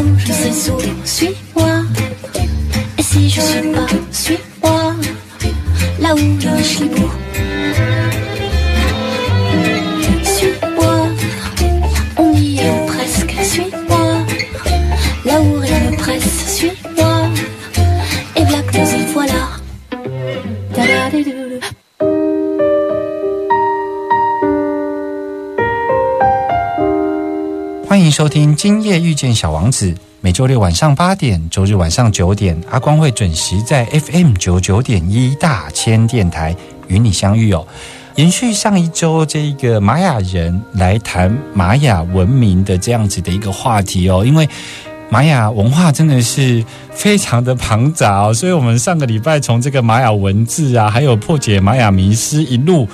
où je sais sourire, suis-moi. Et si je suis pas, suis-moi, là où je suis 收听《今夜遇见小王子》，每周六晚上八点，周日晚上九点，阿光会准时在 FM 九九点一大千电台与你相遇哦。延续上一周这个玛雅人来谈玛雅文明的这样子的一个话题哦，因为玛雅文化真的是非常的庞杂哦，所以我们上个礼拜从这个玛雅文字啊，还有破解玛雅迷思一路，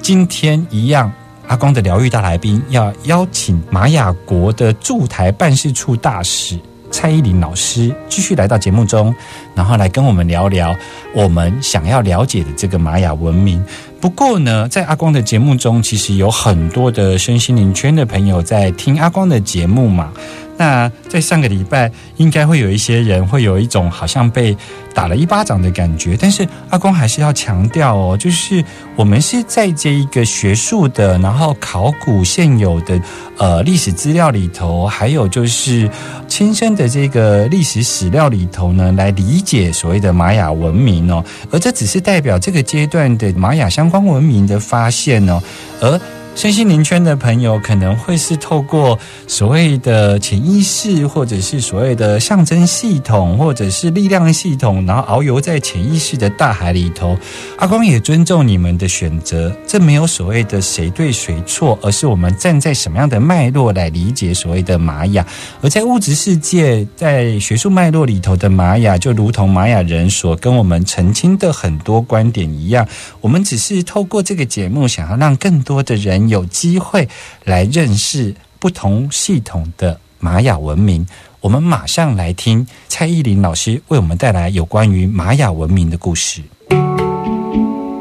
今天一样。阿光的疗愈大来宾要邀请玛雅国的驻台办事处大使蔡依林老师继续来到节目中，然后来跟我们聊聊我们想要了解的这个玛雅文明。不过呢，在阿光的节目中，其实有很多的身心灵圈的朋友在听阿光的节目嘛。那在上个礼拜，应该会有一些人会有一种好像被打了一巴掌的感觉，但是阿公还是要强调哦，就是我们是在这一个学术的，然后考古现有的呃历史资料里头，还有就是亲身的这个历史史料里头呢，来理解所谓的玛雅文明哦，而这只是代表这个阶段的玛雅相关文明的发现哦，而。身心灵圈的朋友可能会是透过所谓的潜意识，或者是所谓的象征系统，或者是力量系统，然后遨游在潜意识的大海里头。阿光也尊重你们的选择，这没有所谓的谁对谁错，而是我们站在什么样的脉络来理解所谓的玛雅。而在物质世界，在学术脉络里头的玛雅，就如同玛雅人所跟我们澄清的很多观点一样，我们只是透过这个节目，想要让更多的人。有机会来认识不同系统的玛雅文明。我们马上来听蔡依林老师为我们带来有关于玛雅文明的故事。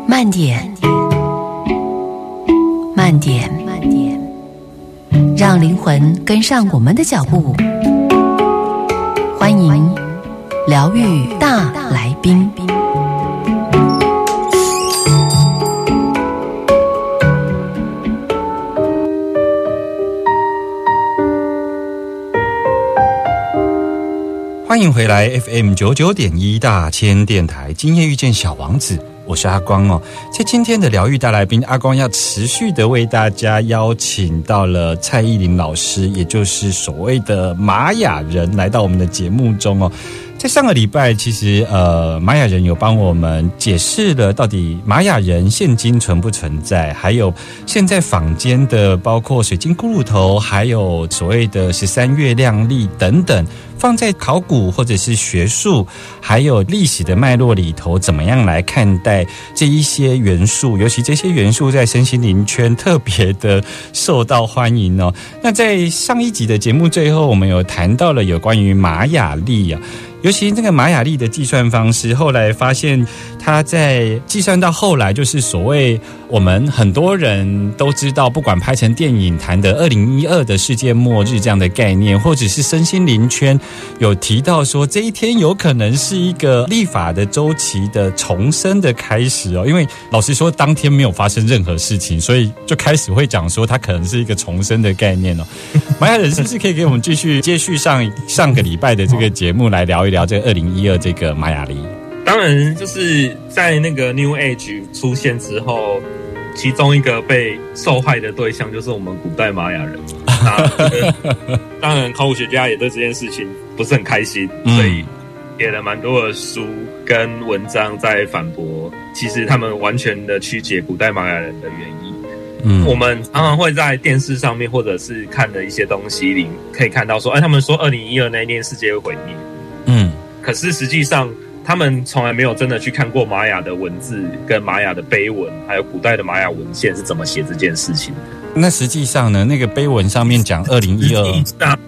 慢点，慢点，慢点，让灵魂跟上我们的脚步。欢迎疗愈大来宾。欢迎回来 FM 九九点一大千电台，今夜遇见小王子，我是阿光哦。在今天的疗愈大来宾，阿光要持续的为大家邀请到了蔡依林老师，也就是所谓的玛雅人，来到我们的节目中哦。在上个礼拜，其实呃，玛雅人有帮我们解释了到底玛雅人现今存不存在，还有现在坊间的包括水晶骷髅头，还有所谓的十三月亮历等等，放在考古或者是学术，还有历史的脉络里头，怎么样来看待这一些元素？尤其这些元素在身心灵圈特别的受到欢迎哦。那在上一集的节目最后，我们有谈到了有关于玛雅历啊。尤其那个玛雅历的计算方式，后来发现它在计算到后来，就是所谓我们很多人都知道，不管拍成电影谈的二零一二的世界末日这样的概念，或者是身心灵圈有提到说这一天有可能是一个立法的周期的重生的开始哦。因为老实说，当天没有发生任何事情，所以就开始会讲说它可能是一个重生的概念哦。玛雅人是不是可以给我们继续接续上上个礼拜的这个节目来聊一聊？聊这二零一二这个玛雅历，当然就是在那个 New Age 出现之后，其中一个被受害的对象就是我们古代玛雅人。当然，考古学家也对这件事情不是很开心，嗯。所以写了蛮多的书跟文章在反驳，其实他们完全的曲解古代玛雅人的原因。嗯。我们常常会在电视上面或者是看的一些东西里，可以看到说，哎，他们说二零一二那一年世界会毁灭，嗯。可是实际上他们从来没有真的去看过玛雅的文字跟玛雅的碑文，还有古代的玛雅文献是怎么写这件事情的。那实际上呢，那个碑文上面讲二零一二，实际上，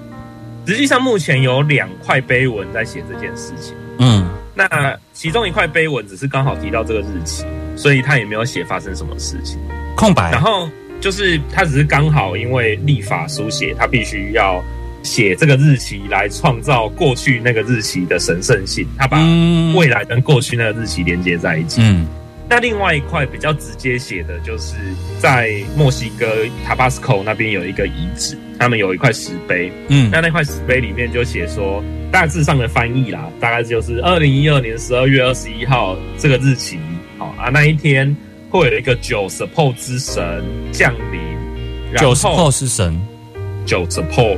实际上目前有两块碑文在写这件事情。嗯那其中一块碑文只是刚好提到这个日期，所以他也没有写发生什么事情。空白然，后就是他只是刚好因为立法书写，他必须要写这个日期来创造过去那个日期的神圣性，他把嗯。未来跟过去那个日期连接在一起。嗯。那另外一块比较直接写的就是在墨西哥塔巴斯科那边有一个遗址，他们有一块石碑，嗯。那那块石碑里面就写说，大致上的翻译啦，大概就是二零一二年十二月二十一号这个日期，好、啊，那一天会有一个九 support 之神降临，然九十后后是神，九 support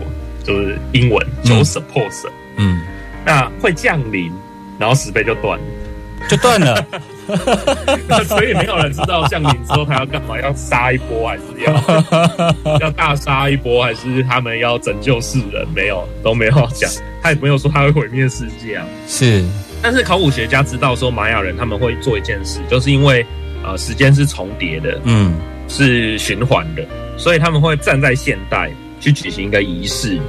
就是英文嗯。九 support 神，嗯，那会降临，然后石碑就断了。就断了，所以没有人知道降临之后他要干嘛，要杀一波还是要 要大杀一波，还是他们要拯救世人？没有，都没有讲，他也没有说他会毁灭世界啊。是，但是考古学家知道说玛雅人他们会做一件事，就是因为呃时间是重叠的，嗯。是循环的，所以他们会站在现代去举行一个仪式，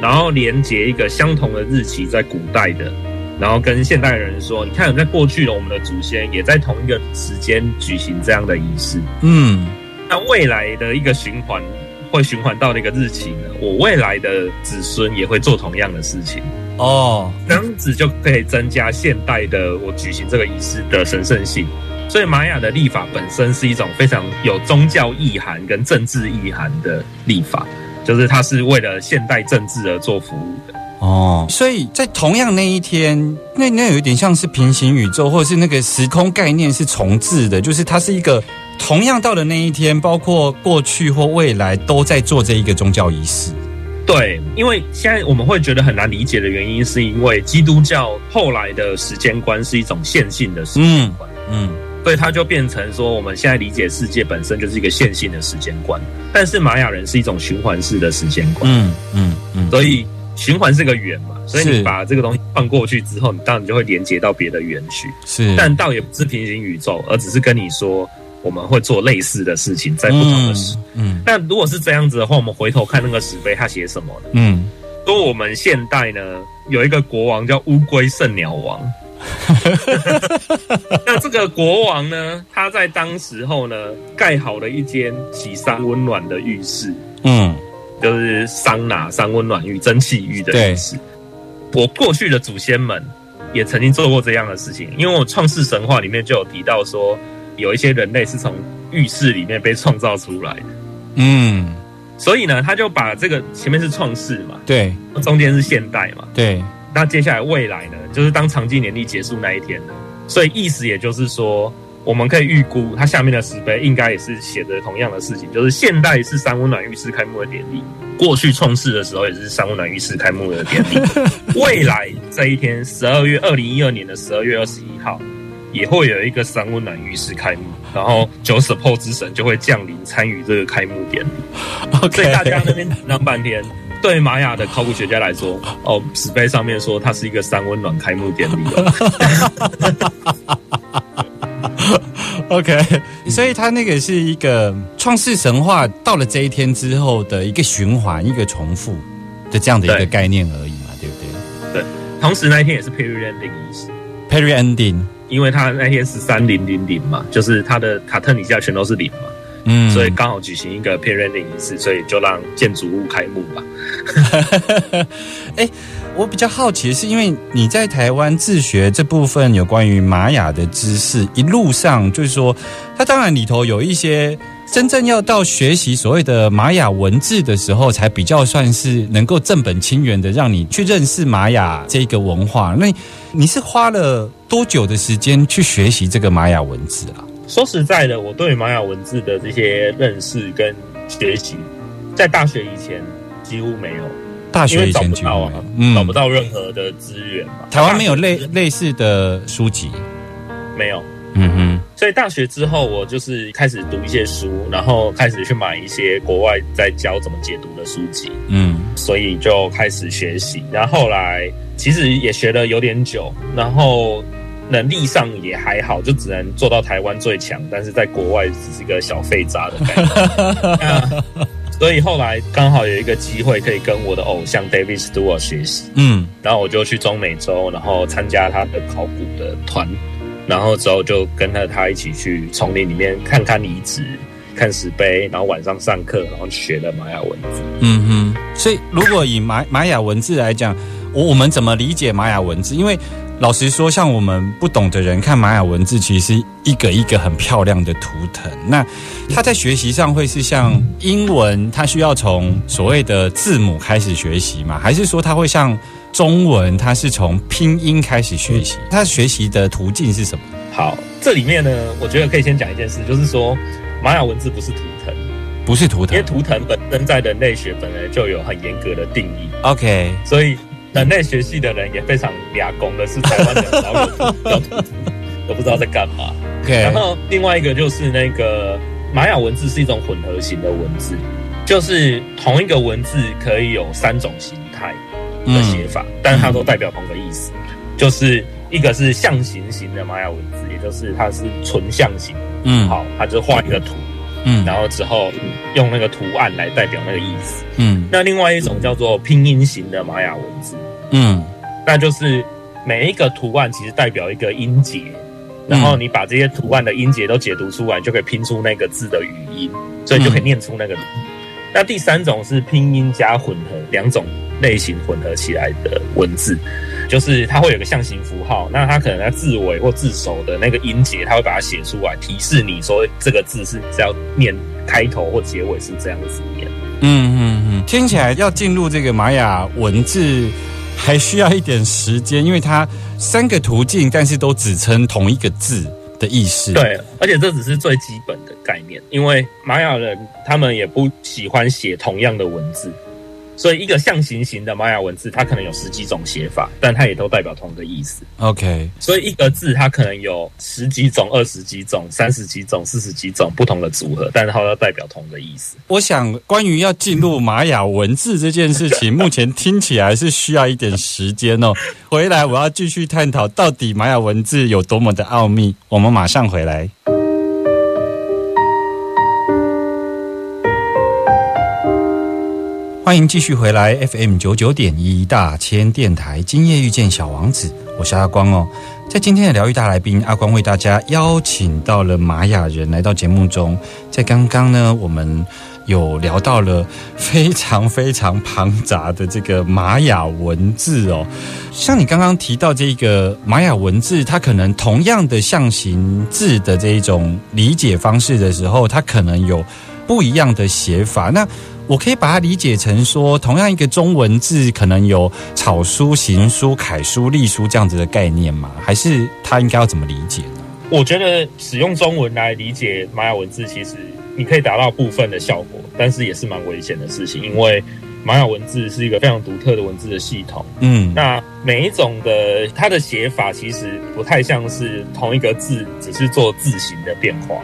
然后连接一个相同的日期在古代的，然后跟现代人说，你看，在过去的我们的祖先也在同一个时间举行这样的仪式，嗯。那未来的一个循环会循环到那个日期呢，我未来的子孙也会做同样的事情。哦，这样子就可以增加现代的我举行这个仪式的神圣性。所以玛雅的历法本身是一种非常有宗教意涵跟政治意涵的历法，就是它是为了现代政治而做服务的。哦，所以在同样那一天，那那有点像是平行宇宙，或者是那个时空概念是重置的，就是它是一个同样到的那一天，包括过去或未来都在做这一个宗教仪式。对，因为现在我们会觉得很难理解的原因，是因为基督教后来的时间观是一种线性的时间观。嗯所以它就变成说，我们现在理解世界本身就是一个线性的时间观，但是玛雅人是一种循环式的时间观，嗯嗯嗯，所以循环是个圆嘛，所以你把这个东西放过去之后，你当然就会连接到别的圆去，是，但倒也不是平行宇宙，而只是跟你说我们会做类似的事情，在不同的时。嗯那如果是这样子的话，我们回头看那个石碑，它写什么呢？嗯说我们现代呢有一个国王叫乌龟圣鸟王。那这个国王呢，他在当时候呢盖好了一间洗桑温暖的浴室，嗯。就是桑拿、桑温暖浴、蒸汽浴的浴室。我过去的祖先们也曾经做过这样的事情，因为我创世神话里面就有提到说，有一些人类是从浴室里面被创造出来的，嗯，所以呢，他就把这个前面是创世嘛，对。中间是现代嘛，对，那接下来未来呢，就是当长纪年历结束那一天呢，所以意思也就是说，我们可以预估它下面的石碑应该也是写着同样的事情，就是现代是三温暖浴室开幕的典礼，过去创世的时候也是三温暖浴室开幕的典礼，未来这一天十二月二零一二年的十二月二十一号。也会有一个三温暖浴室开幕，然后九 support 之神就会降临参与这个开幕典礼。所以大家那边讲半天，对玛雅的考古学家来说，哦，石碑上面说它是一个三温暖开幕典礼哦。OK，所以它那个是一个创世神话到了这一天之后的一个循环、一个重复的这样的一个概念而已嘛，对不对对同时那一天也是 period ending 仪式，？Perry ending，因为它那天是三零零零嘛，就是它的卡特底下全都是零嘛，嗯，所以刚好举行一个 period ending 仪式，所以就让建筑物开幕吧。哎我比较好奇的是，因为你在台湾自学这部分有关于玛雅的知识，一路上就是说，它当然里头有一些真正要到学习所谓的玛雅文字的时候，才比较算是能够正本清源的让你去认识玛雅这个文化。那你是花了多久的时间去学习这个玛雅文字啊？说实在的，我对玛雅文字的这些认识跟学习，在大学以前几乎没有，大学以前就不到啊，嗯找不到任何的资源嘛。台湾没有类类似的书籍。没有。嗯哼，所以大学之后，我就是开始读一些书，然后开始去买一些国外在教怎么解读的书籍，嗯所以就开始学习。然后后来其实也学了有点久，然后能力上也还好，就只能做到台湾最强，但是在国外只是个小废渣的感觉。那所以后来刚好有一个机会可以跟我的偶像 David Stewart 学习，嗯然后我就去中美洲，然后参加他的考古的团，然后之后就跟着他一起去丛林里面看看遗址、看石碑，然后晚上上课，然后学了玛雅文字。嗯哼。所以如果以玛玛雅文字来讲，我我们怎么理解玛雅文字？因为老实说，像我们不懂的人看玛雅文字，其实是一个一个很漂亮的图腾。那他在学习上会是像英文，他需要从所谓的字母开始学习吗？还是说他会像中文，他是从拼音开始学习？他学习的途径是什么？好，这里面呢，我觉得可以先讲一件事，就是说玛雅文字不是图腾，不是图腾因为图腾本身在人类学本来就有很严格的定义，，OK，所以人类学系的人也非常俩公的是台湾的，然后有图叫图腾都不知道在干嘛。OK，然后另外一个就是那个玛雅文字是一种混合型的文字，就是同一个文字可以有三种形态的写法，但它都代表同个意思，就是一个是象形型的玛雅文字，也就是它是纯象形，嗯，好，它就画一个图，嗯，然后之后用那个图案来代表那个意思。嗯。那另外一种叫做拼音型的玛雅文字，嗯。那就是每一个图案其实代表一个音节，然后你把这些图案的音节都解读出来，就可以拼出那个字的语音，所以就可以念出那个。那第三种是拼音加混合两种类型混合起来的文字，就是它会有个象形符号，那它可能在字尾或字首的那个音节，它会把它写出来，提示你说这个字是是要念开头或结尾是这样子念。嗯嗯嗯，听起来要进入这个玛雅文字还需要一点时间，因为它三个途径，但是都只称同一个字的意思。，对，而且这只是最基本的概念，因为玛雅人他们也不喜欢写同样的文字，所以一个象形型的玛雅文字，它可能有十几种写法，但它也都代表同一个意思。OK，所以一个字它可能有十几种、二十几种、三十几种、四十几种不同的组合，但是它都代表同一个意思。我想关于要进入玛雅文字这件事情，目前听起来是需要一点时间哦。回来我要继续探讨到底玛雅文字有多么的奥秘。我们马上回来。欢迎继续回来 FM 九九点一大千电台，今夜遇见小王子，我是阿光哦。在今天的疗愈大来宾，阿光为大家邀请到了玛雅人来到节目中。在刚刚呢，我们有聊到了非常非常庞杂的这个玛雅文字哦。像你刚刚提到这个玛雅文字，它可能同样的象形字的这一种理解方式的时候，它可能有不一样的写法。那我可以把它理解成说，同样一个中文字，可能有草书、行书、楷书、隶书这样子的概念吗？还是它应该要怎么理解呢？我觉得使用中文来理解玛雅文字，其实你可以达到部分的效果，但是也是蛮危险的事情，因为玛雅文字是一个非常独特的文字的系统。嗯，那每一种的它的写法其实不太像是同一个字，只是做字形的变化，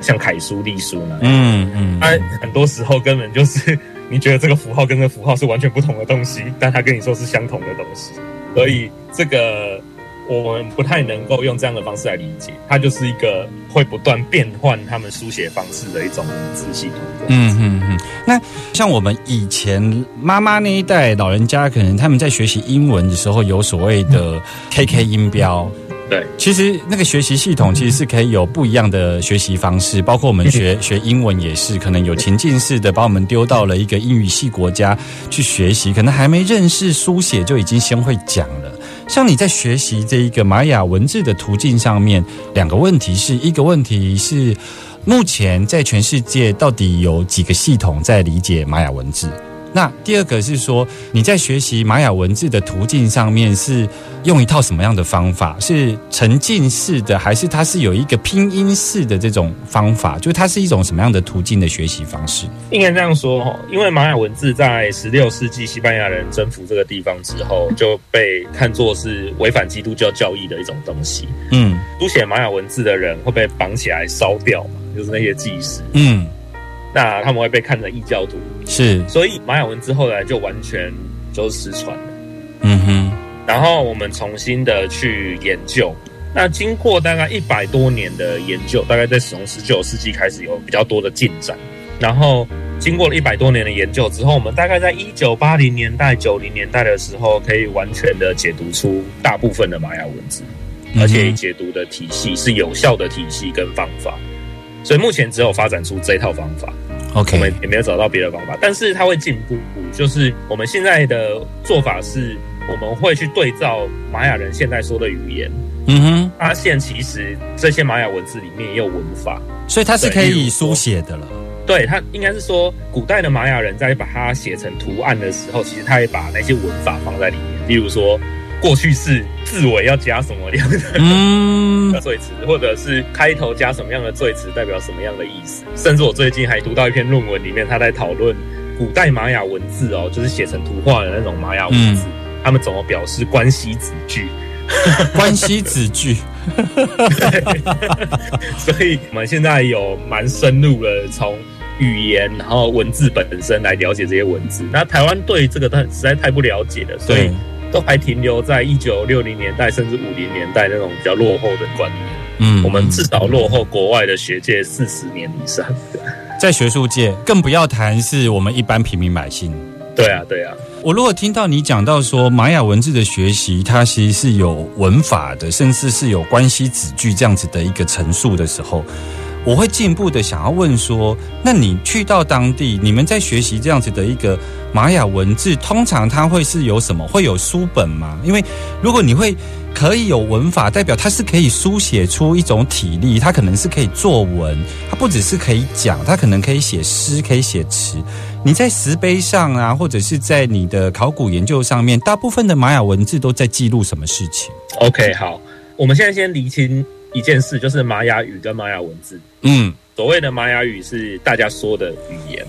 像楷书、隶书那样。嗯嗯，它很多时候根本就是 你觉得这个符号跟这个符号是完全不同的东西，但它跟你说是相同的东西，所以这个我们不太能够用这样的方式来理解，它就是一个会不断变换他们书写方式的一种文字系统。嗯嗯嗯，那像我们以前妈妈那一代老人家，可能他们在学习英文的时候，有所谓的 KK 音标。对，其实那个学习系统其实是可以有不一样的学习方式，包括我们学 学英文也是，可能有情境式的把我们丢到了一个英语系国家去学习，可能还没认识书写就已经先会讲了。像你在学习这一个玛雅文字的途径上面，两个问题是一个问题是。目前在全世界到底有几个系统在理解玛雅文字？那第二个是说，你在学习玛雅文字的途径上面是用一套什么样的方法？是沉浸式的，还是它是有一个拼音式的这种方法？就它是一种什么样的途径的学习方式？应该这样说哈，因为玛雅文字在十六世纪西班牙人征服这个地方之后，就被看作是违反基督教教义的一种东西。嗯书写玛雅文字的人会被绑起来烧掉嘛，就是那些祭司，嗯，那他们会被看成异教徒，是，所以玛雅文字后来就完全就失传了。嗯哼，然后我们重新的去研究。那经过大概一百多年的研究，大概在从十九世纪开始有比较多的进展。然后经过了一百多年的研究之后，我们大概在一九八零年代、九零年代的时候，可以完全的解读出大部分的玛雅文字，而且解读的体系是有效的体系跟方法。所以目前只有发展出这一套方法。OK，我们也没有找到别的方法，但是它会进步。就是我们现在的做法是，我们会去对照玛雅人现在说的语言，嗯哼，发现其实这些玛雅文字里面也有文法。所以它是可以书写的了。对，它应该是说，古代的玛雅人在把它写成图案的时候，其实他也把那些文法放在里面，例如说过去式字尾要加什么样的嗯，赘词，或者是开头加什么样的罪词，代表什么样的意思。甚至我最近还读到一篇论文，里面他在讨论古代玛雅文字哦，就是写成图画的那种玛雅文字，他们怎么表示关系子句。关系子句。所以我们现在有蛮深入的从语言，然后文字本身来了解这些文字。那台湾对这个太实在太不了解了，所以对，都还停留在一九六零年代甚至五零年代那种比较落后的观念。嗯我们至少落后国外的学界四十年以上。在学术界，更不要谈是我们一般平民百姓。对啊，对啊，我如果听到你讲到说玛雅文字的学习，它其实是有文法的，甚至是有关系子句这样子的一个陈述的时候，我会进一步的想要问说，那你去到当地，你们在学习这样子的一个玛雅文字，通常它会是有什么？会有书本吗？因为如果你会可以有文法，代表它是可以书写出一种体力，它可能是可以作文，它不只是可以讲，它可能可以写诗，可以写词。你在石碑上啊，或者是在你的考古研究上面，大部分的玛雅文字都在记录什么事情？OK，好，我们现在先厘清一件事，就是玛雅语跟玛雅文字。嗯所谓的玛雅语是大家说的语言，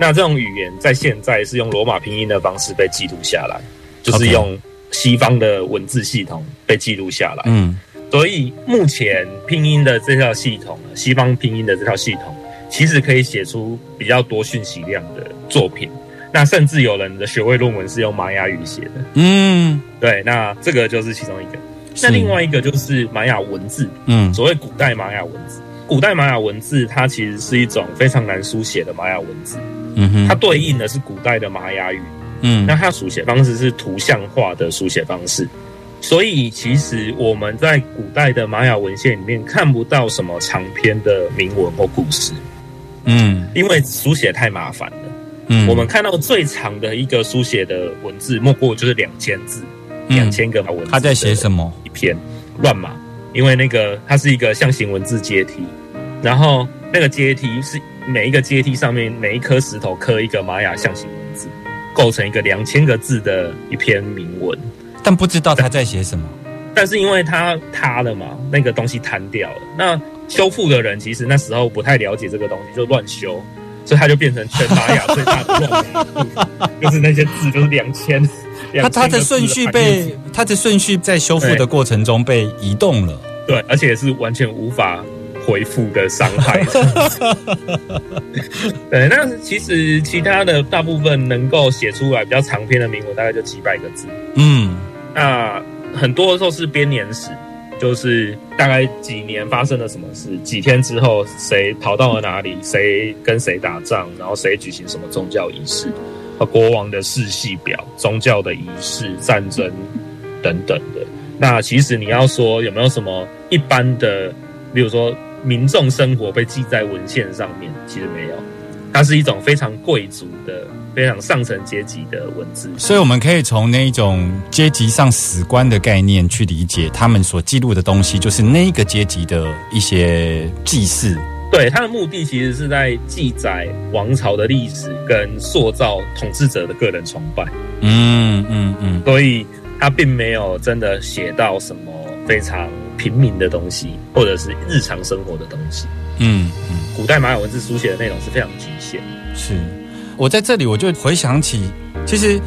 那这种语言在现在是用罗马拼音的方式被记录下来，就是用西方的文字系统被记录下来。嗯所以目前拼音的这套系统，西方拼音的这套系统，其实可以写出比较多讯息量的作品。那甚至有人的学位论文是用玛雅语写的。嗯，对，那这个就是其中一个。那另外一个就是玛雅文字，嗯。所谓古代玛雅文字。古代玛雅文字它其实是一种非常难书写的玛雅文字，嗯哼，它对应的是古代的玛雅语。嗯。那它书写方式是图像化的书写方式，所以其实我们在古代的玛雅文献里面看不到什么长篇的铭文或故事，嗯。因为书写太麻烦了。嗯。我们看到最长的一个书写的文字，莫过就是两千字，嗯两千个文字。他在写什么？一篇乱码，因为那个它是一个象形文字阶梯，然后那个阶梯是每一个阶梯上面每一颗石头刻一个玛雅象形文字，构成一个两千个字的一篇铭文。但不知道他在写什么。但是因为它塌了嘛，那个东西坍掉了。那修复的人其实那时候不太了解这个东西，就乱修，所以它就变成全玛雅最大的乱码部，就是那些字就是两千。他他的顺序被他的顺序在修复的过程中被移动了。对，而且是完全无法回复的伤害。对，那其实其他的大部分能够写出来比较长篇的铭文，大概就几百个字。嗯那很多时候是编年史，就是大概几年发生了什么事，几天之后谁逃到了哪里，谁跟谁打仗，然后谁举行什么宗教仪式，国王的世系表、宗教的仪式、战争等等的。那其实你要说有没有什么一般的，比如说民众生活被记在文献上面，其实没有，它是一种非常贵族的、非常上层阶级的文字。所以我们可以从那一种阶级上史观的概念去理解他们所记录的东西，就是那个阶级的一些祭祀对，它的目的其实是在记载王朝的历史跟塑造统治者的个人崇拜，嗯嗯嗯所以它并没有真的写到什么非常平民的东西，或者是日常生活的东西。嗯嗯，古代玛雅文字书写的内容是非常局限。是。我在这里我就回想起，其实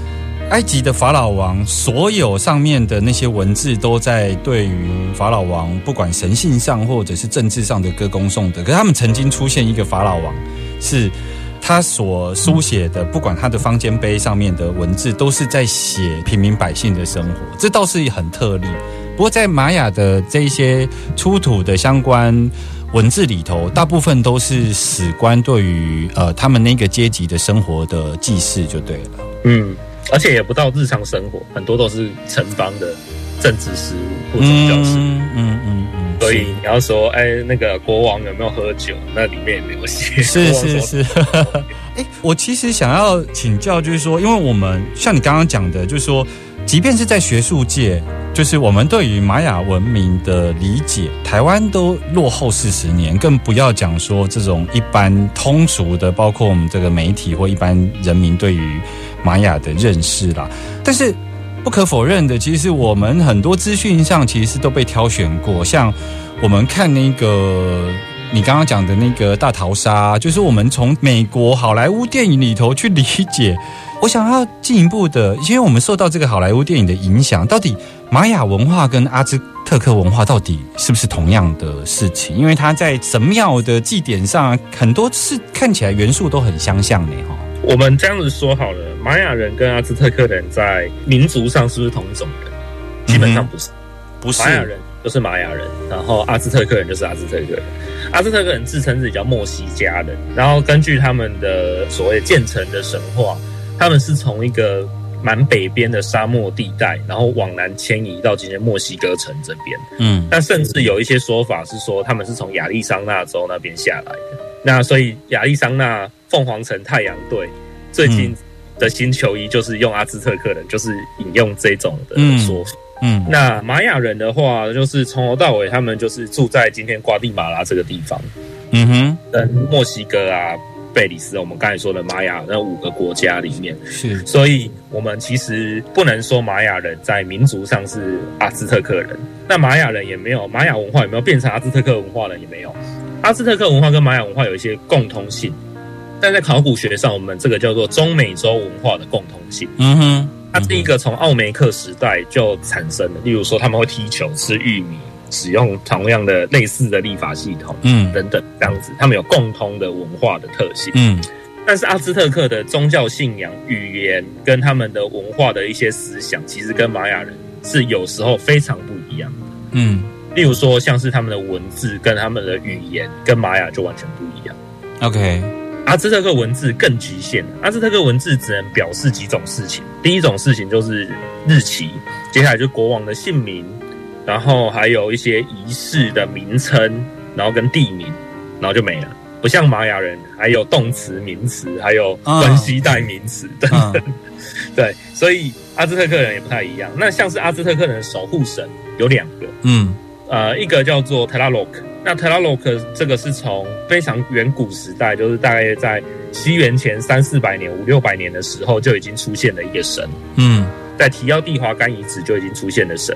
埃及的法老王所有上面的那些文字，都在对于法老王不管神性上或者是政治上的歌功颂德。可是他们曾经出现一个法老王，是他所书写的，不管他的方尖碑上面的文字，都是在写平民百姓的生活，这倒是很特例。不过在玛雅的这一些出土的相关文字里头，大部分都是史官对于呃他们那个阶级的生活的记事就对了。嗯，而且也不到日常生活，很多都是城邦的政治事务或宗教事务。嗯嗯嗯嗯，所以你要说，哎，那个国王有没有喝酒？那里面也没有写。是是是。哎，我其实想要请教，就是说，因为我们像你刚刚讲的，就是说，即便是在学术界，就是我们对于玛雅文明的理解，台湾都落后四十年，更不要讲说这种一般通俗的，包括我们这个媒体或一般人民对于玛雅的认识啦。但是不可否认的，其实我们很多资讯上其实都被挑选过，像我们看那个你刚刚讲的那个大逃杀，就是我们从美国好莱坞电影里头去理解。我想要进一步的，因为我们受到这个好莱坞电影的影响，到底玛雅文化跟阿兹特克文化到底是不是同样的事情？因为它在神庙的祭典上，很多是看起来元素都很相像呢，哈。我们这样子说好了，玛雅人跟阿兹特克人在民族上是不是同一种人？基本上不是，不是玛雅人就是玛雅人，然后阿兹特克人就是阿兹特克人。阿兹特克人自称自己叫墨西加人，然后根据他们的所谓建成的神话，他们是从一个蛮北边的沙漠地带，然后往南迁移到今天墨西哥城这边。嗯那甚至有一些说法是说，他们是从亚利桑那州那边下来的。那所以亚利桑那凤凰城太阳队最近的新球衣就是用阿兹特克人，就是引用这种的说法。嗯那玛雅人的话，就是从头到尾他们就是住在今天瓜地马拉这个地方，嗯哼，跟墨西哥啊、贝里斯，我们刚才说的玛雅那五个国家里面，是。所以我们其实不能说玛雅人在民族上是阿兹特克人，那玛雅人也没有玛雅文化有没有变成阿兹特克文化了？也没有。阿兹特克文化跟玛雅文化有一些共通性，但在考古学上，我们这个叫做中美洲文化的共通性。嗯哼，它是一个从奥梅克时代就产生的，例如说他们会踢球、吃玉米，使用同样的类似的立法系统嗯等等，这样子，他们有共通的文化的特性。嗯但是阿兹特克的宗教信仰、语言跟他们的文化的一些思想，其实跟玛雅人是有时候非常不一样的。嗯例如说，像是他们的文字跟他们的语言，跟玛雅就完全不一样。，OK，阿兹特克文字更局限，阿兹特克文字只能表示几种事情。第一种事情就是日期，接下来就是国王的姓名，然后还有一些仪式的名称，然后跟地名，然后就没了。不像玛雅人，还有动词、名词，还有关系代名词等等。嗯 对，所以阿兹特克人也不太一样。那像是阿兹特克人的守护神有两个，嗯呃，一个叫做 Tlaloc，那 Tlaloc 这个是从非常远古时代，就是大概在西元前三四百年、五六百年的时候就已经出现的一个神，嗯。在提奥蒂华干遗址就已经出现的神。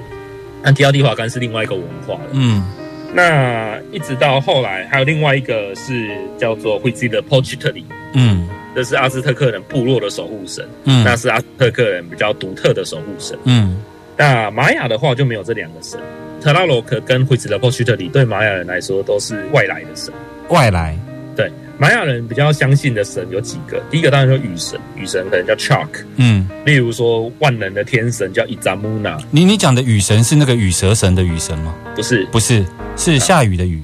那提奥蒂华干是另外一个文化了。嗯。那一直到后来，还有另外一个是叫做 h u i z i 的 Pochitli，嗯。这是阿兹特克人部落的守护神，嗯。那是阿兹特克人比较独特的守护神。嗯。那玛雅的话就没有这两个神，特拉罗克跟惠子的 p o c h i t l i 对玛雅人来说都是外来的神。外来，对，玛雅人比较相信的神有几个，第一个当然就是雨神，雨神可能叫 Chalk，嗯，例如说万能的天神叫伊扎穆纳，你你讲的雨神是那个羽蛇神的雨神吗？不是，不是，是下雨的雨。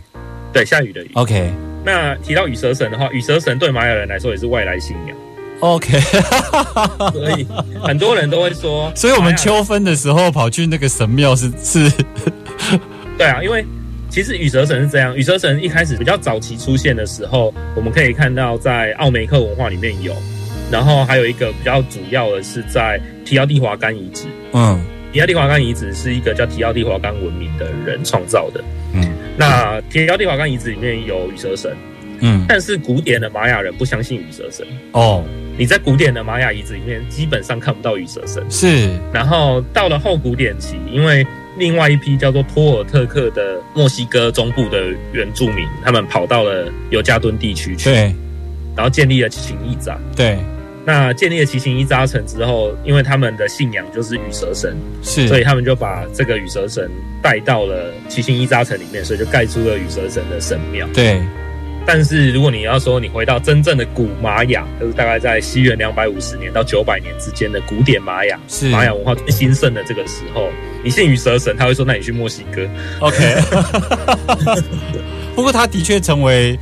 对，下雨的雨。OK 那提到羽蛇神的话，羽蛇神对玛雅人来说也是外来信仰，OK，所以很多人都会说，所以我们秋分的时候跑去那个神庙是是，对啊，因为其实羽蛇神是这样，羽蛇神一开始比较早期出现的时候，我们可以看到在奥梅克文化里面有，然后还有一个比较主要的是在提奥蒂华干遗址。嗯提奥蒂华干遗址是一个叫提奥蒂华干文明的人创造的。嗯那提奥蒂华干遗址里面有羽蛇神，嗯，但是古典的玛雅人不相信羽蛇神。哦，你在古典的玛雅遗址里面基本上看不到羽蛇神。是，然后到了后古典期，因为另外一批叫做托尔特克的墨西哥中部的原住民，他们跑到了尤加敦地区去，对然后建立了奇形异扎。对那建立了奇形异扎城之后，因为他们的信仰就是羽蛇神，是，所以他们就把这个羽蛇神带到了奇形异扎城里面，所以就盖出了羽蛇神的神庙。对但是如果你要说你回到真正的古玛雅，就是大概在西元两百五十年到九百年之间的古典玛雅，是玛雅文化最兴盛的这个时候，你信于蛇神，他会说那你去墨西哥。OK，不过他的确成为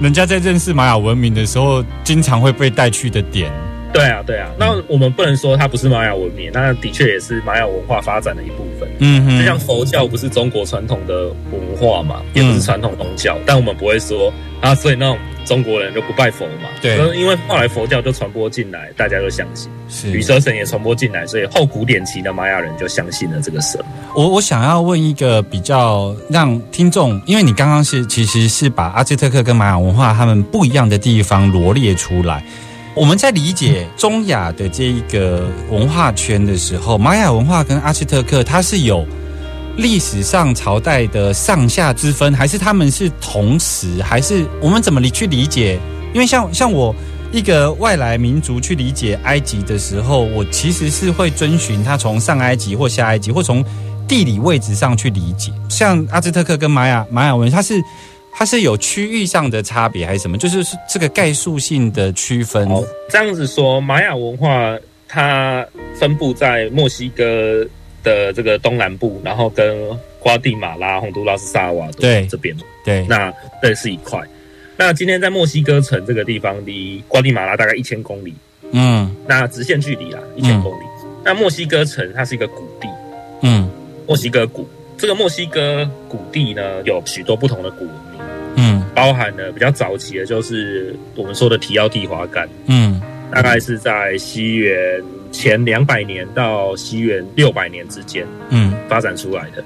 人家在认识玛雅文明的时候，经常会被带去的点。对啊，对啊，那我们不能说它不是玛雅文明，那的确也是玛雅文化发展的一部分。嗯哼，就像佛教不是中国传统的文化嘛，也不是传统宗教，但我们不会说啊，所以那种中国人就不拜佛嘛。对因为后来佛教就传播进来，大家都相信是羽蛇神也传播进来，所以后古典期的玛雅人就相信了这个神。我我想要问一个比较让听众，因为你刚刚是其实是把阿兹特克跟玛雅文化他们不一样的地方罗列出来。我们在理解中亚的这一个文化圈的时候，玛雅文化跟阿兹特克它是有历史上朝代的上下之分，还是他们是同时，还是我们怎么理去理解？因为像像我一个外来民族去理解埃及的时候，我其实是会遵循它从上埃及或下埃及，或从地理位置上去理解。像阿兹特克跟玛雅玛雅文，它是它是有区域上的差别还是什么？就是是这个概述性的区分。哦，这样子说，玛雅文化它分布在墨西哥的这个东南部，然后跟瓜地马拉、洪都拉斯、萨尔瓦多对这边，对，那这是一块。那今天在墨西哥城这个地方，离瓜地马拉大概一千公里，嗯那直线距离啦，一千公里。那墨西哥城它是一个谷地，嗯墨西哥谷。这个墨西哥谷地呢，有许多不同的古文明，嗯。包含了比较早期的，就是我们说的提奥蒂华干，嗯。大概是在西元前两百年到西元六百年之间嗯。发展出来的。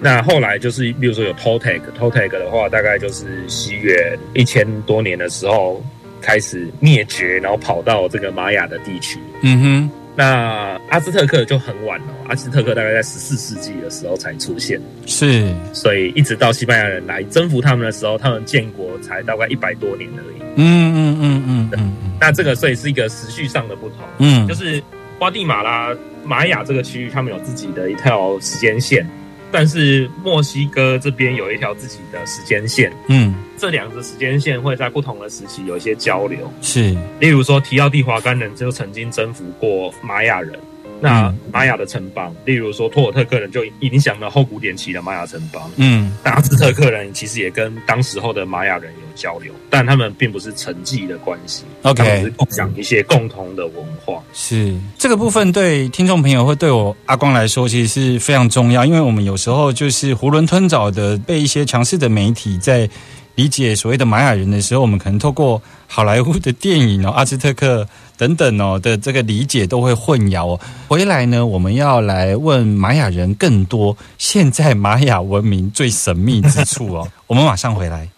那后来就是，比如说有 Toltec，Toltec 的话，大概就是西元一千多年的时候开始灭绝，然后跑到这个玛雅的地区。嗯哼，那阿兹特克就很晚了，阿兹特克大概在十四世纪的时候才出现，是所以一直到西班牙人来征服他们的时候，他们建国才大概一百多年而已。嗯嗯嗯嗯嗯那这个所以是一个时序上的不同。嗯就是瓜地马拉、玛雅这个区域，他们有自己的一套时间线，但是墨西哥这边有一条自己的时间线。嗯这两个时间线会在不同的时期有一些交流。是例如说，提奥蒂华干人就曾经征服过玛雅人，那嗯玛雅的城邦，例如说托尔特克人就影响了后古典期的玛雅城邦。嗯那阿兹特克人其实也跟当时候的玛雅人有交流，但他们并不是承继的关系 OK 他们是共享一些共同的文化。是这个部分对听众朋友或对我阿光来说，其实是非常重要，因为我们有时候就是囫囵吞枣的被一些强势的媒体在理解所谓的玛雅人的时候，我们可能透过好莱坞的电影哦、阿兹特克等等哦的这个理解都会混淆哦。回来呢，我们要来问玛雅人更多现在玛雅文明最神秘之处哦。我们马上回来。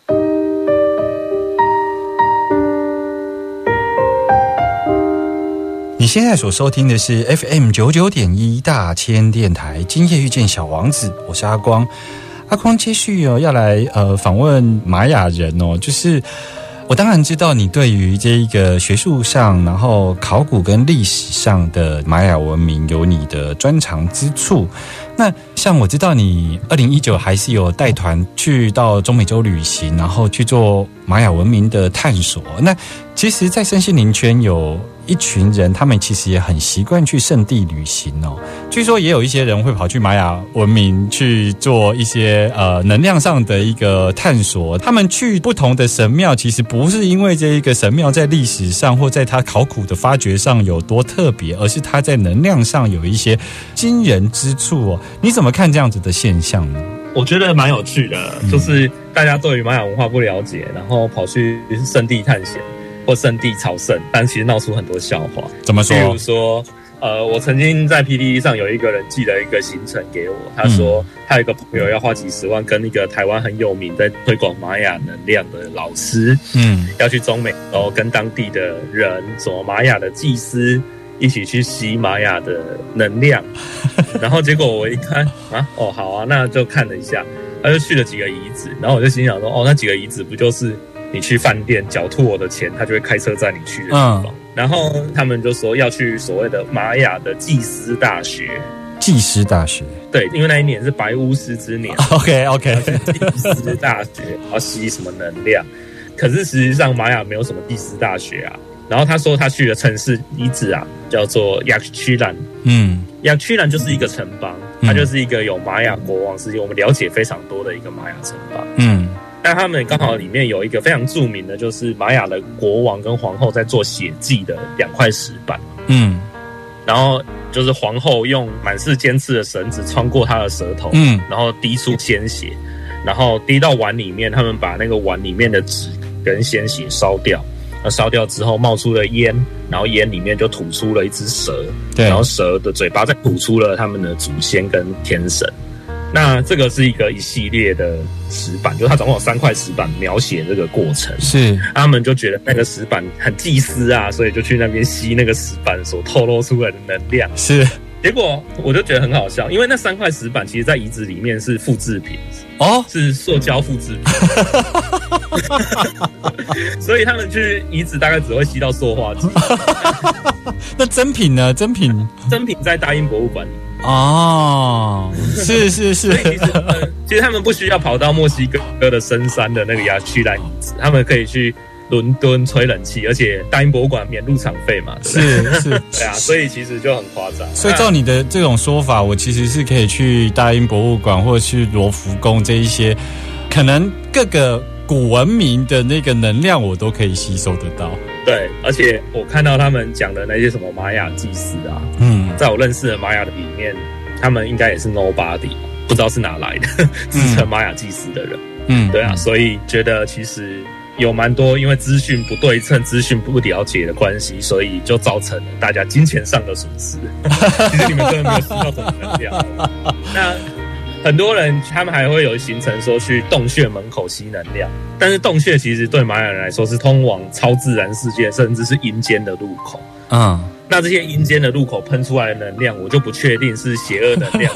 你现在所收听的是 FM 九九点一大千电台，今夜遇见小王子，我是阿光。阿光接续哦，要来呃访问玛雅人哦，就是我当然知道你对于这一个学术上，然后考古跟历史上的玛雅文明有你的专长之处。那像我知道你二零一九还是有带团去到中美洲旅行，然后去做玛雅文明的探索。那其实，在身心灵圈有一群人，他们其实也很习惯去圣地旅行哦。据说也有一些人会跑去玛雅文明去做一些呃能量上的一个探索。他们去不同的神庙，其实不是因为这一个神庙在历史上或在它考古的发掘上有多特别，而是它在能量上有一些惊人之处哦。你怎么看这样子的现象呢？我觉得蛮有趣的，就是大家对于玛雅文化不了解，然后跑去圣地探险或圣地朝圣，但其实闹出很多笑话。怎么说比？如说，呃，我曾经在 PPT 上有一个人寄了一个行程给我，他说他有一个朋友要花几十万跟一个台湾很有名在推广玛雅能量的老师，嗯要去中美洲跟当地的人，什么玛雅的祭司一起去吸玛雅的能量。然后结果我一看啊，哦好啊，那就看了一下，他就去了几个遗址，然后我就心想说，哦，那几个遗址不就是你去饭店缴吐我的钱，他就会开车载你去的地方。然后他们就说要去所谓的玛雅的祭司大学，祭司大学。对，因为那一年是白巫师之年，OK OK，祭司大学要吸什么能量？可是实际上玛雅没有什么祭司大学啊。然后他说他去的城市遗址啊，叫做雅曲兰。嗯雅曲兰就是一个城邦，嗯它就是一个有玛雅国王，是我们了解非常多的一个玛雅城邦。嗯但他们刚好里面有一个非常著名的，就是玛雅的国王跟皇后在做血祭的两块石板。嗯然后就是皇后用满是尖刺的绳子穿过他的舌头，嗯然后滴出鲜血，然后滴到碗里面，他们把那个碗里面的纸跟鲜血烧掉，那烧掉之后冒出了烟，然后烟里面就吐出了一只蛇，对然后蛇的嘴巴再吐出了他们的祖先跟天神。那这个是一个一系列的石板，就是它总共有三块石板描写这个过程。是他们就觉得那个石板很祭司啊，所以就去那边吸那个石板所透露出来的能量。是结果我就觉得很好笑，因为那三块石板其实在遗址里面是复制品，哦是塑胶复制品，所以他们去遗址大概只会吸到塑化剂。那真品呢？真品真品在大英博物馆里，哦，是是是所以其实、呃、其实他们不需要跑到墨西哥的深山的那个雅曲兰遗址，他们可以去伦敦吹冷气，而且大英博物馆免入场费嘛？是是。对啊，所以其实就很夸张。所以照你的这种说法，我其实是可以去大英博物馆或者去罗浮宫这一些，可能各个古文明的那个能量，我都可以吸收得到。对，而且我看到他们讲的那些什么玛雅祭司啊，嗯，在我认识的玛雅的里面，他们应该也是 nobody，不知道是哪来的自称玛雅祭司的人。嗯，对啊，所以觉得其实有蛮多因为资讯不对称、资讯不了解的关系，所以就造成了大家金钱上的损失。其实你们真的没有吃到什么能量。那很多人他们还会有行程说去洞穴门口吸能量，但是洞穴其实对玛雅人来说是通往超自然世界甚至是阴间的入口。嗯，那这些阴间的入口喷出来的能量，我就不确定是邪恶能量、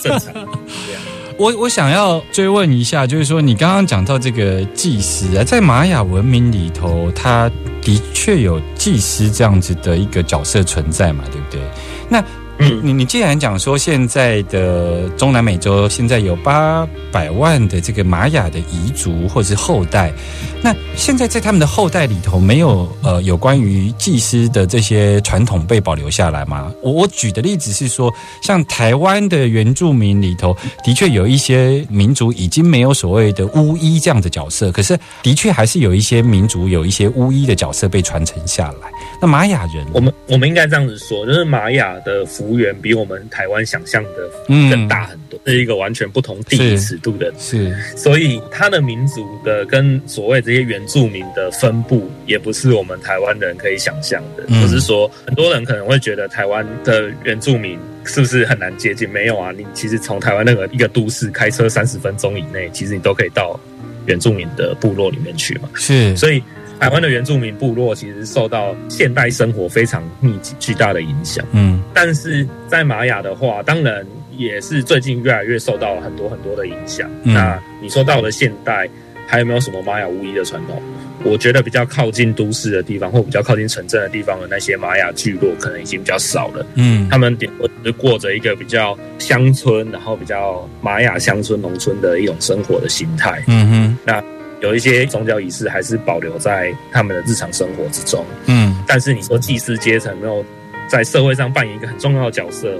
正常能量。我我想要追问一下，就是说你刚刚讲到这个祭司啊，在玛雅文明里头，它的确有祭司这样子的一个角色存在嘛，对不对？那嗯，你你既然讲说现在的中南美洲现在有八百万的这个玛雅的彝族或者是后代，那现在在他们的后代里头没有呃有关于祭司的这些传统被保留下来吗？我我举的例子是说，像台湾的原住民里头，的确有一些民族已经没有所谓的巫医这样的角色，可是的确还是有一些民族有一些巫医的角色被传承下来。那玛雅人，我们我们应该这样子说，就是玛雅的幅员比我们台湾想象的嗯更大很多，是一个完全不同地理尺度的，是所以它的民族的跟所谓这些原住民的分布，也不是我们台湾人可以想象的。嗯就是说，很多人可能会觉得台湾的原住民是不是很难接近？没有啊，你其实从台湾那个一个都市开车三十分钟以内，其实你都可以到原住民的部落里面去嘛。是，所以台湾的原住民部落其实受到现代生活非常密集巨大的影响。嗯但是在玛雅的话，当然也是最近越来越受到很多很多的影响。嗯那你说到了现代，还有没有什么玛雅巫医的传统？我觉得比较靠近都市的地方，或比较靠近城镇的地方的那些玛雅聚落，可能已经比较少了。嗯他们顶多是过着一个比较乡村，然后比较玛雅乡村、农村的一种生活的形态。嗯哼有一些宗教仪式还是保留在他们的日常生活之中。嗯但是你说祭司阶层没有在社会上扮演一个很重要的角色，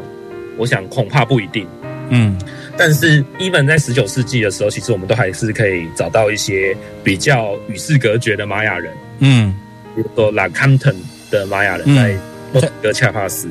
我想恐怕不一定。嗯但是，even 在十九世纪的时候，其实我们都还是可以找到一些比较与世隔绝的玛雅人，嗯比如说拉坎顿的玛雅人嗯在墨西哥恰帕斯，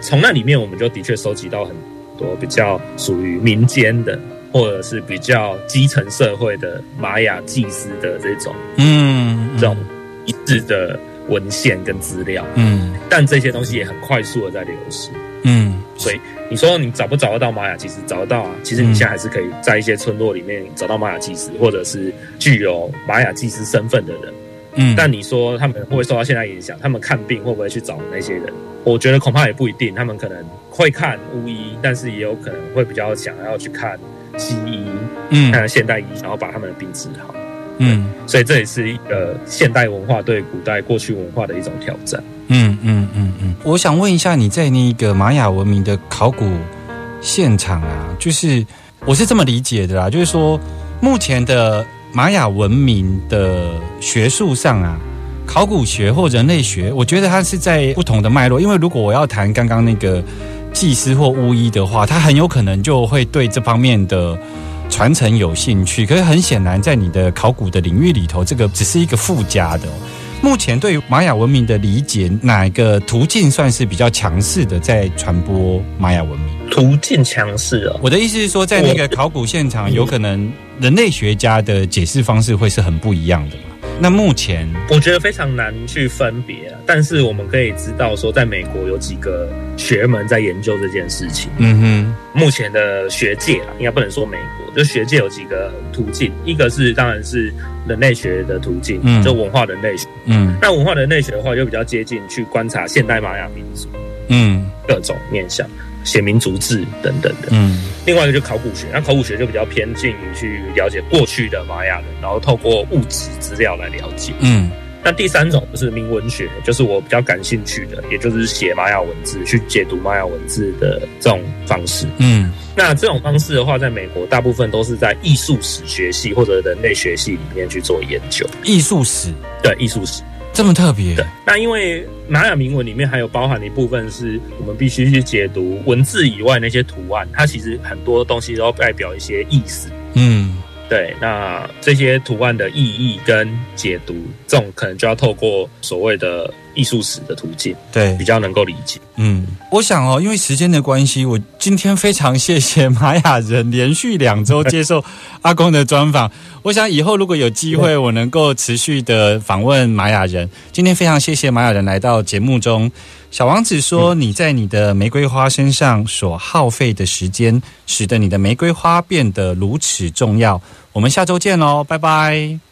从那里面我们就的确收集到很多比较属于民间的，或者是比较基层社会的玛雅祭司的这种嗯，这种一致的文献跟资料，嗯但这些东西也很快速的在流失。嗯所以你说你找不找得到玛雅祭司？找得到啊。其实你现在还是可以在一些村落里面找到玛雅祭司，或者是具有玛雅祭司身份的人。嗯，但你说他们会不会受到现在影响？他们看病会不会去找那些人？我觉得恐怕也不一定。他们可能会看巫医，但是也有可能会比较想要去看西医，嗯看现代医，然后把他们的病治好。嗯所以这也是一个现代文化对古代过去文化的一种挑战。嗯嗯嗯嗯，我想问一下，你在那个玛雅文明的考古现场啊，就是我是这么理解的啦，就是说目前的玛雅文明的学术上啊，考古学或人类学，我觉得它是在不同的脉络。因为如果我要谈刚刚那个祭司或巫医的话，他很有可能就会对这方面的传承有兴趣。可是很显然，在你的考古的领域里头，这个只是一个附加的哦、目前对玛雅文明的理解，哪一个途径算是比较强势的在传播玛雅文明？途径强势哦，我的意思是说，在那个考古现场，有可能人类学家的解释方式会是很不一样的嘛？那目前，我觉得非常难去分别啊。但是我们可以知道说，在美国有几个学门在研究这件事情。嗯哼目前的学界啊，应该不能说美国，就学界有几个途径，一个是当然是人类学的途径，嗯就文化人类学。嗯那文化人类学的话，就比较接近去观察现代玛雅民族嗯各种面向。写民族志等等的，嗯另外一个就考古学，那考古学就比较偏近于去了解过去的玛雅人，然后透过物质资料来了解。嗯那第三种就是民文学，就是我比较感兴趣的，也就是写玛雅文字，去解读玛雅文字的这种方式。嗯那这种方式的话，在美国大部分都是在艺术史学系或者人类学系里面去做研究。艺术史对，艺术史。这么特别对，那因为玛雅铭文里面还有包含的一部分是我们必须去解读文字以外那些图案，它其实很多东西都代表一些意思。嗯对，那这些图案的意义跟解读，这种可能就要透过所谓的艺术史的途径，对比，较能够理解。嗯，我想哦，因为时间的关系，我今天非常谢谢玛雅人连续两周接受 阿公的专访。我想以后如果有机会，我能够持续的访问玛雅人。今天非常谢谢玛雅人来到节目中。小王子说：“你在你的玫瑰花身上所耗费的时间，使得你的玫瑰花变得如此重要。”我们下周见喽，拜拜。